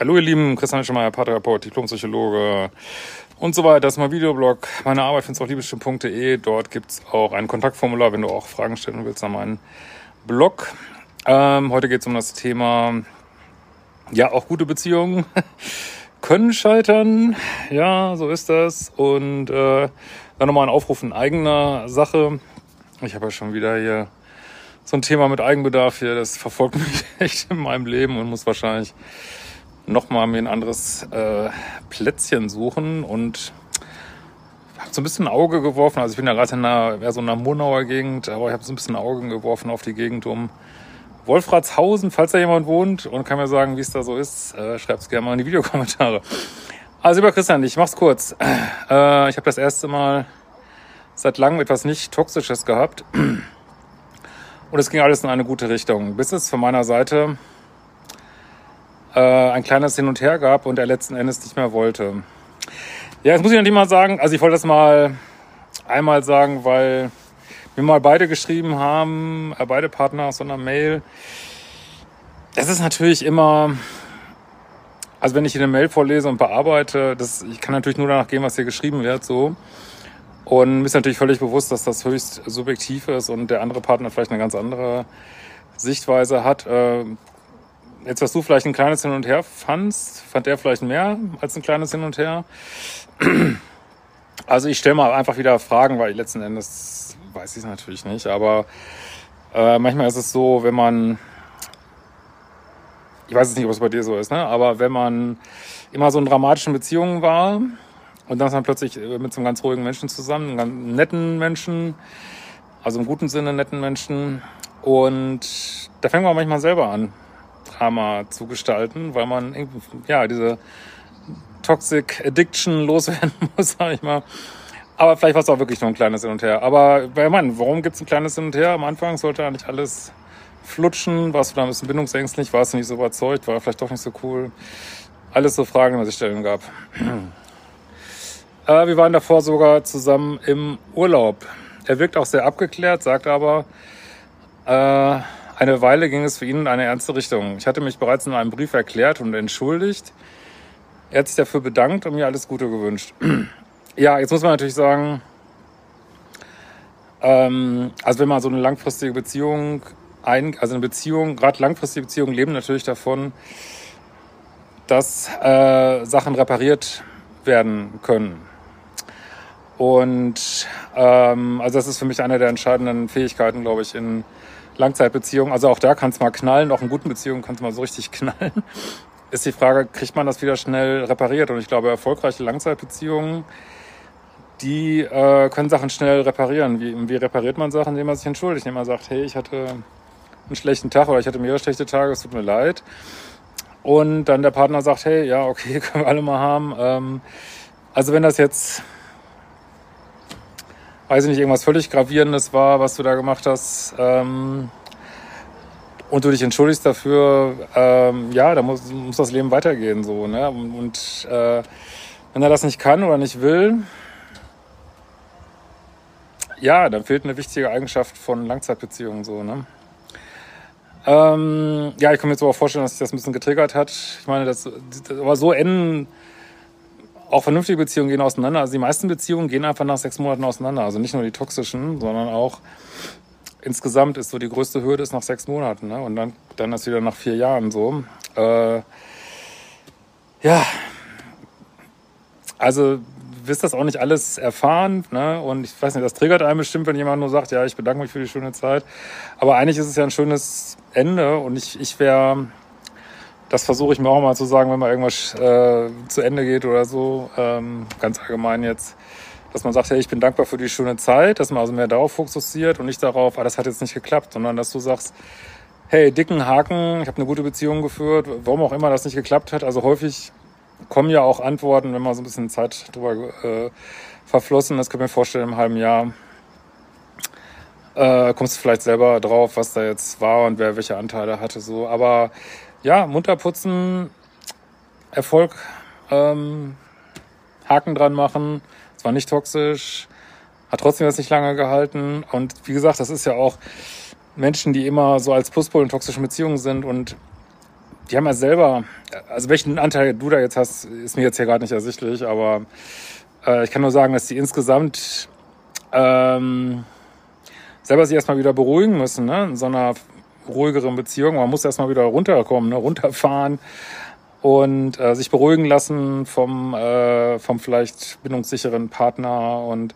Hallo ihr Lieben, Christian Schemeier, Paartherapeut, Diplompsychologe und so weiter. Das ist mein Videoblog. Meine Arbeit findest du auf liebestimmt.de. Dort gibt's auch ein Kontaktformular, wenn du auch Fragen stellen willst an meinen Blog. Ähm, heute geht's um das Thema, ja, auch gute Beziehungen können scheitern. Ja, so ist das. Und äh, dann nochmal ein Aufruf in eigener Sache. Ich habe ja schon wieder hier so ein Thema mit Eigenbedarf hier. Das verfolgt mich echt in meinem Leben und muss wahrscheinlich nochmal mir ein anderes äh, Plätzchen suchen und habe so ein bisschen ein Auge geworfen. Also ich bin ja gerade in einer, eher so einer Murnauer Gegend, aber ich habe so ein bisschen Augen geworfen auf die Gegend um Wolfratshausen, falls da jemand wohnt und kann mir sagen, wie es da so ist, äh, schreibt es gerne mal in die Videokommentare. Also über Christian, ich mach's kurz. Äh, ich habe das erste Mal seit langem etwas nicht Toxisches gehabt. Und es ging alles in eine gute Richtung. Bis es von meiner Seite äh, ein kleines Hin und Her gab und er letzten Endes nicht mehr wollte. Ja, jetzt muss ich nicht mal sagen, also ich wollte das mal einmal sagen, weil wir mal beide geschrieben haben, äh, beide Partner aus so einer Mail. Es ist natürlich immer, also wenn ich eine Mail vorlese und bearbeite, das, ich kann natürlich nur danach gehen, was hier geschrieben wird, so. Und mir ist natürlich völlig bewusst, dass das höchst subjektiv ist und der andere Partner vielleicht eine ganz andere Sichtweise hat. Äh, jetzt, was du vielleicht ein kleines Hin und Her fandst, fand er vielleicht mehr als ein kleines Hin und Her. Also ich stelle mal einfach wieder Fragen, weil ich letzten Endes weiß ich es natürlich nicht, aber äh, manchmal ist es so, wenn man, ich weiß jetzt nicht, ob es bei dir so ist, ne? aber wenn man immer so in dramatischen Beziehungen war und dann ist man plötzlich äh, mit so einem ganz ruhigen Menschen zusammen, einem ganz netten Menschen, also im guten Sinne netten Menschen und da fängt man manchmal selber an, Drama zu gestalten, weil man ja, diese Toxic Addiction loswerden muss, sag ich mal. Aber vielleicht war es auch wirklich nur ein kleines Hin und Her. Aber bei Mann, warum gibt es ein kleines Hin und Her? Am Anfang sollte eigentlich alles flutschen. Warst du da ein bisschen bindungsängstlich? Warst du nicht so überzeugt? War vielleicht doch nicht so cool? Alles so Fragen, die man sich stellen gab. äh, wir waren davor sogar zusammen im Urlaub. Er wirkt auch sehr abgeklärt, sagt aber, äh, eine Weile ging es für ihn in eine ernste Richtung. Ich hatte mich bereits in einem Brief erklärt und entschuldigt. Er hat sich dafür bedankt und mir alles Gute gewünscht. Ja, jetzt muss man natürlich sagen, ähm, also wenn man so eine langfristige Beziehung ein, also eine Beziehung, gerade langfristige Beziehungen leben natürlich davon, dass äh, Sachen repariert werden können. Und ähm, also das ist für mich eine der entscheidenden Fähigkeiten, glaube ich, in Langzeitbeziehungen. Also auch da kann es mal knallen, auch in guten Beziehungen kann es mal so richtig knallen. Ist die Frage, kriegt man das wieder schnell repariert? Und ich glaube, erfolgreiche Langzeitbeziehungen die äh, können Sachen schnell reparieren. Wie, wie repariert man Sachen, indem man sich entschuldigt, indem man sagt, hey, ich hatte einen schlechten Tag oder ich hatte mehrere schlechte Tage, es tut mir leid. Und dann der Partner sagt, hey, ja, okay, können wir alle mal haben. Ähm, also wenn das jetzt, weiß ich nicht, irgendwas völlig Gravierendes war, was du da gemacht hast, ähm, und du dich entschuldigst dafür, ähm, ja, da muss, muss das Leben weitergehen so. Ne? Und äh, wenn er das nicht kann oder nicht will, ja, dann fehlt eine wichtige Eigenschaft von Langzeitbeziehungen so, ne? Ähm, ja, ich kann mir jetzt aber vorstellen, dass sich das ein bisschen getriggert hat. Ich meine, das, aber so enden auch vernünftige Beziehungen gehen auseinander. Also die meisten Beziehungen gehen einfach nach sechs Monaten auseinander. Also nicht nur die toxischen, sondern auch insgesamt ist so die größte Hürde ist nach sechs Monaten. Ne? Und dann, dann ist wieder nach vier Jahren so. Äh, ja, also wirst das auch nicht alles erfahren. Ne? Und ich weiß nicht, das triggert einen bestimmt, wenn jemand nur sagt, ja, ich bedanke mich für die schöne Zeit. Aber eigentlich ist es ja ein schönes Ende und ich, ich wäre, das versuche ich mir auch mal zu sagen, wenn mal irgendwas äh, zu Ende geht oder so, ähm, ganz allgemein jetzt, dass man sagt, hey, ich bin dankbar für die schöne Zeit, dass man also mehr darauf fokussiert und nicht darauf, ah, das hat jetzt nicht geklappt, sondern dass du sagst, hey, dicken Haken, ich habe eine gute Beziehung geführt, warum auch immer das nicht geklappt hat. Also häufig kommen ja auch Antworten, wenn man so ein bisschen Zeit drüber äh, verflossen ist, kann ich mir vorstellen, im halben Jahr äh, kommst du vielleicht selber drauf, was da jetzt war und wer welche Anteile hatte. So. Aber ja, munter putzen, Erfolg, ähm, Haken dran machen, es war nicht toxisch, hat trotzdem jetzt nicht lange gehalten. Und wie gesagt, das ist ja auch Menschen, die immer so als Pluspol in toxischen Beziehungen sind und die haben ja selber, also welchen Anteil du da jetzt hast, ist mir jetzt hier gerade nicht ersichtlich, aber äh, ich kann nur sagen, dass die insgesamt ähm, selber sich erstmal wieder beruhigen müssen, ne? in so einer ruhigeren Beziehung. Man muss erstmal wieder runterkommen, ne? runterfahren und äh, sich beruhigen lassen vom, äh, vom vielleicht bindungssicheren Partner. Und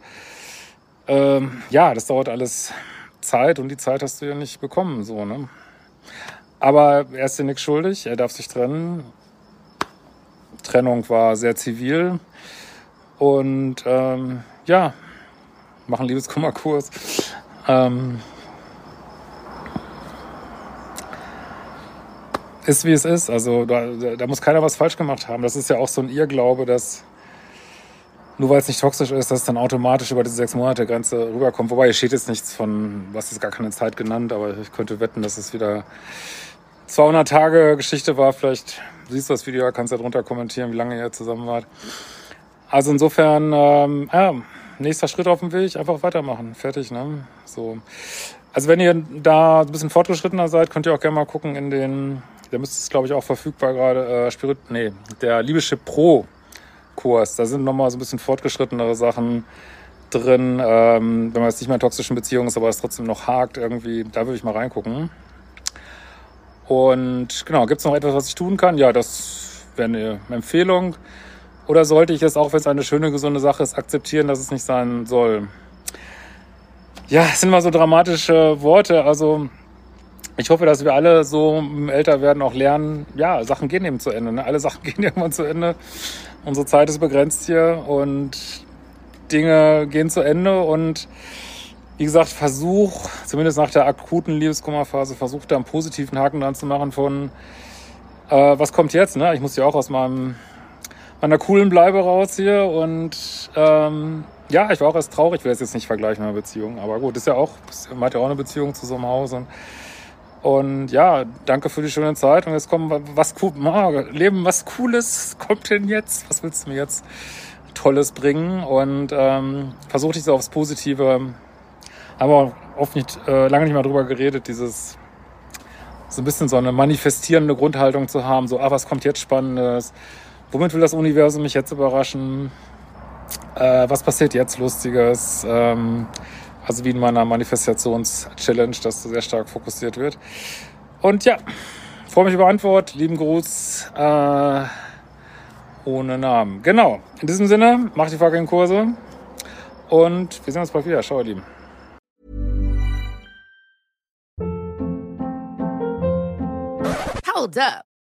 ähm, ja, das dauert alles Zeit und die Zeit hast du ja nicht bekommen. So, ne? Aber er ist dir nichts schuldig, er darf sich trennen. Trennung war sehr zivil. Und ähm, ja, machen Liebeskummerkurs. Ähm, ist wie es ist. Also da, da muss keiner was falsch gemacht haben. Das ist ja auch so ein Irrglaube, dass nur weil es nicht toxisch ist, dass dann automatisch über diese sechs Monate Grenze rüberkommt. Wobei hier steht jetzt nichts von, was ist gar keine Zeit genannt, aber ich könnte wetten, dass es wieder 200 Tage Geschichte war. Vielleicht siehst du das Video, kannst ja drunter kommentieren, wie lange ihr zusammen wart. Also insofern, ähm, ja, nächster Schritt auf dem Weg, einfach weitermachen. Fertig, ne? So. Also wenn ihr da ein bisschen fortgeschrittener seid, könnt ihr auch gerne mal gucken in den der müsste es, glaube ich, auch verfügbar gerade, äh, Spirit, nee, der Liebeschip Pro Kurs. Da sind nochmal so ein bisschen fortgeschrittenere Sachen drin, ähm, wenn man jetzt nicht mehr in toxischen Beziehungen ist, aber es trotzdem noch hakt irgendwie, da würde ich mal reingucken. Und genau, gibt es noch etwas, was ich tun kann? Ja, das wäre eine Empfehlung. Oder sollte ich es, auch wenn es eine schöne, gesunde Sache ist, akzeptieren, dass es nicht sein soll? Ja, es sind mal so dramatische Worte. Also ich hoffe, dass wir alle so im Älterwerden auch lernen, ja, Sachen gehen eben zu Ende. Ne? Alle Sachen gehen irgendwann zu Ende. Unsere Zeit ist begrenzt hier und Dinge gehen zu Ende und wie gesagt, versuch, zumindest nach der akuten Liebeskummerphase, versuch da einen positiven Haken dran zu machen von, äh, was kommt jetzt? Ne? Ich muss ja auch aus meinem, meiner coolen Bleibe raus hier und ähm, ja, ich war auch erst traurig, ich will das jetzt nicht vergleichen mit einer Beziehung, aber gut, ist ja auch, man hat ja auch eine Beziehung zu so einem Haus und und ja, danke für die schöne Zeit. Und jetzt kommen was cool, Leben, was Cooles kommt denn jetzt? Was willst du mir jetzt Tolles bringen? Und ähm, versuche dich so aufs Positive. Haben wir oft nicht, äh, lange nicht mal drüber geredet, dieses so ein bisschen so eine manifestierende Grundhaltung zu haben. So, ah, was kommt jetzt Spannendes? Womit will das Universum mich jetzt überraschen? Äh, was passiert jetzt Lustiges? Ähm, also wie in meiner Manifestations-Challenge, das sehr stark fokussiert wird. Und ja, freue mich über Antwort. Lieben Gruß. Äh, ohne Namen. Genau. In diesem Sinne, macht die fucking Kurse. Und wir sehen uns bald wieder. Ciao, ihr Lieben. Hold up.